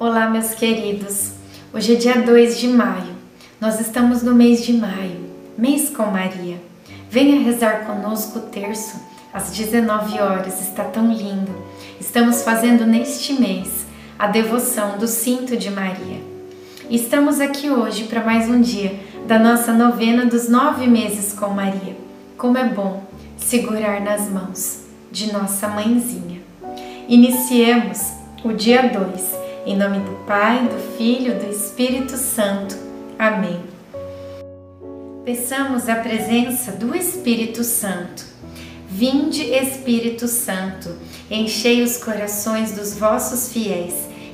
Olá, meus queridos. Hoje é dia 2 de maio. Nós estamos no mês de maio, mês com Maria. Venha rezar conosco o terço às 19 horas, está tão lindo. Estamos fazendo neste mês a devoção do Cinto de Maria. E estamos aqui hoje para mais um dia da nossa novena dos nove meses com Maria. Como é bom segurar nas mãos de nossa mãezinha. Iniciemos o dia 2 em nome do Pai, do Filho, do Espírito Santo. Amém. Peçamos a presença do Espírito Santo. Vinde, Espírito Santo, enchei os corações dos vossos fiéis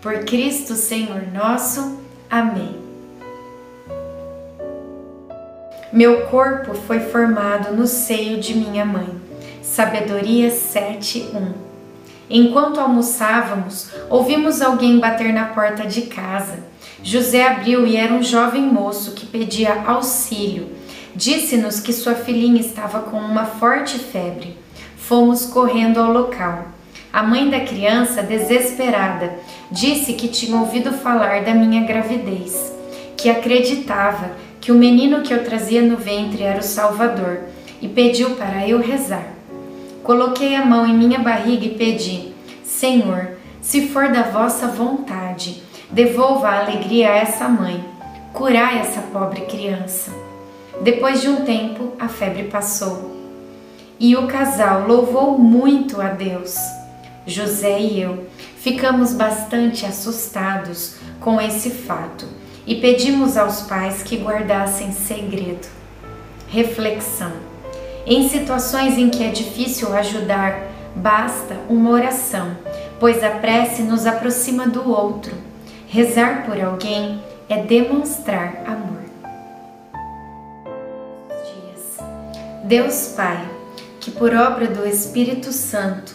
Por Cristo Senhor nosso. Amém. Meu corpo foi formado no seio de minha mãe. Sabedoria 7:1 Enquanto almoçávamos, ouvimos alguém bater na porta de casa. José abriu e era um jovem moço que pedia auxílio. Disse-nos que sua filhinha estava com uma forte febre. Fomos correndo ao local. A mãe da criança, desesperada, disse que tinha ouvido falar da minha gravidez, que acreditava que o menino que eu trazia no ventre era o Salvador e pediu para eu rezar. Coloquei a mão em minha barriga e pedi: Senhor, se for da vossa vontade, devolva a alegria a essa mãe, curai essa pobre criança. Depois de um tempo, a febre passou e o casal louvou muito a Deus. José e eu ficamos bastante assustados com esse fato e pedimos aos pais que guardassem segredo. Reflexão. Em situações em que é difícil ajudar, basta uma oração, pois a prece nos aproxima do outro. Rezar por alguém é demonstrar amor. Deus Pai, que por obra do Espírito Santo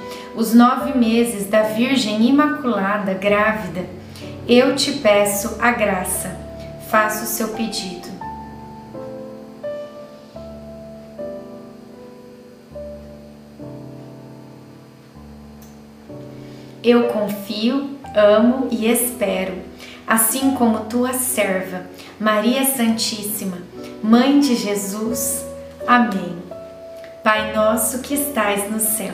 os nove meses da Virgem Imaculada grávida, eu te peço a graça, faço o seu pedido. Eu confio, amo e espero, assim como tua serva, Maria Santíssima, Mãe de Jesus. Amém. Pai nosso que estais no céu,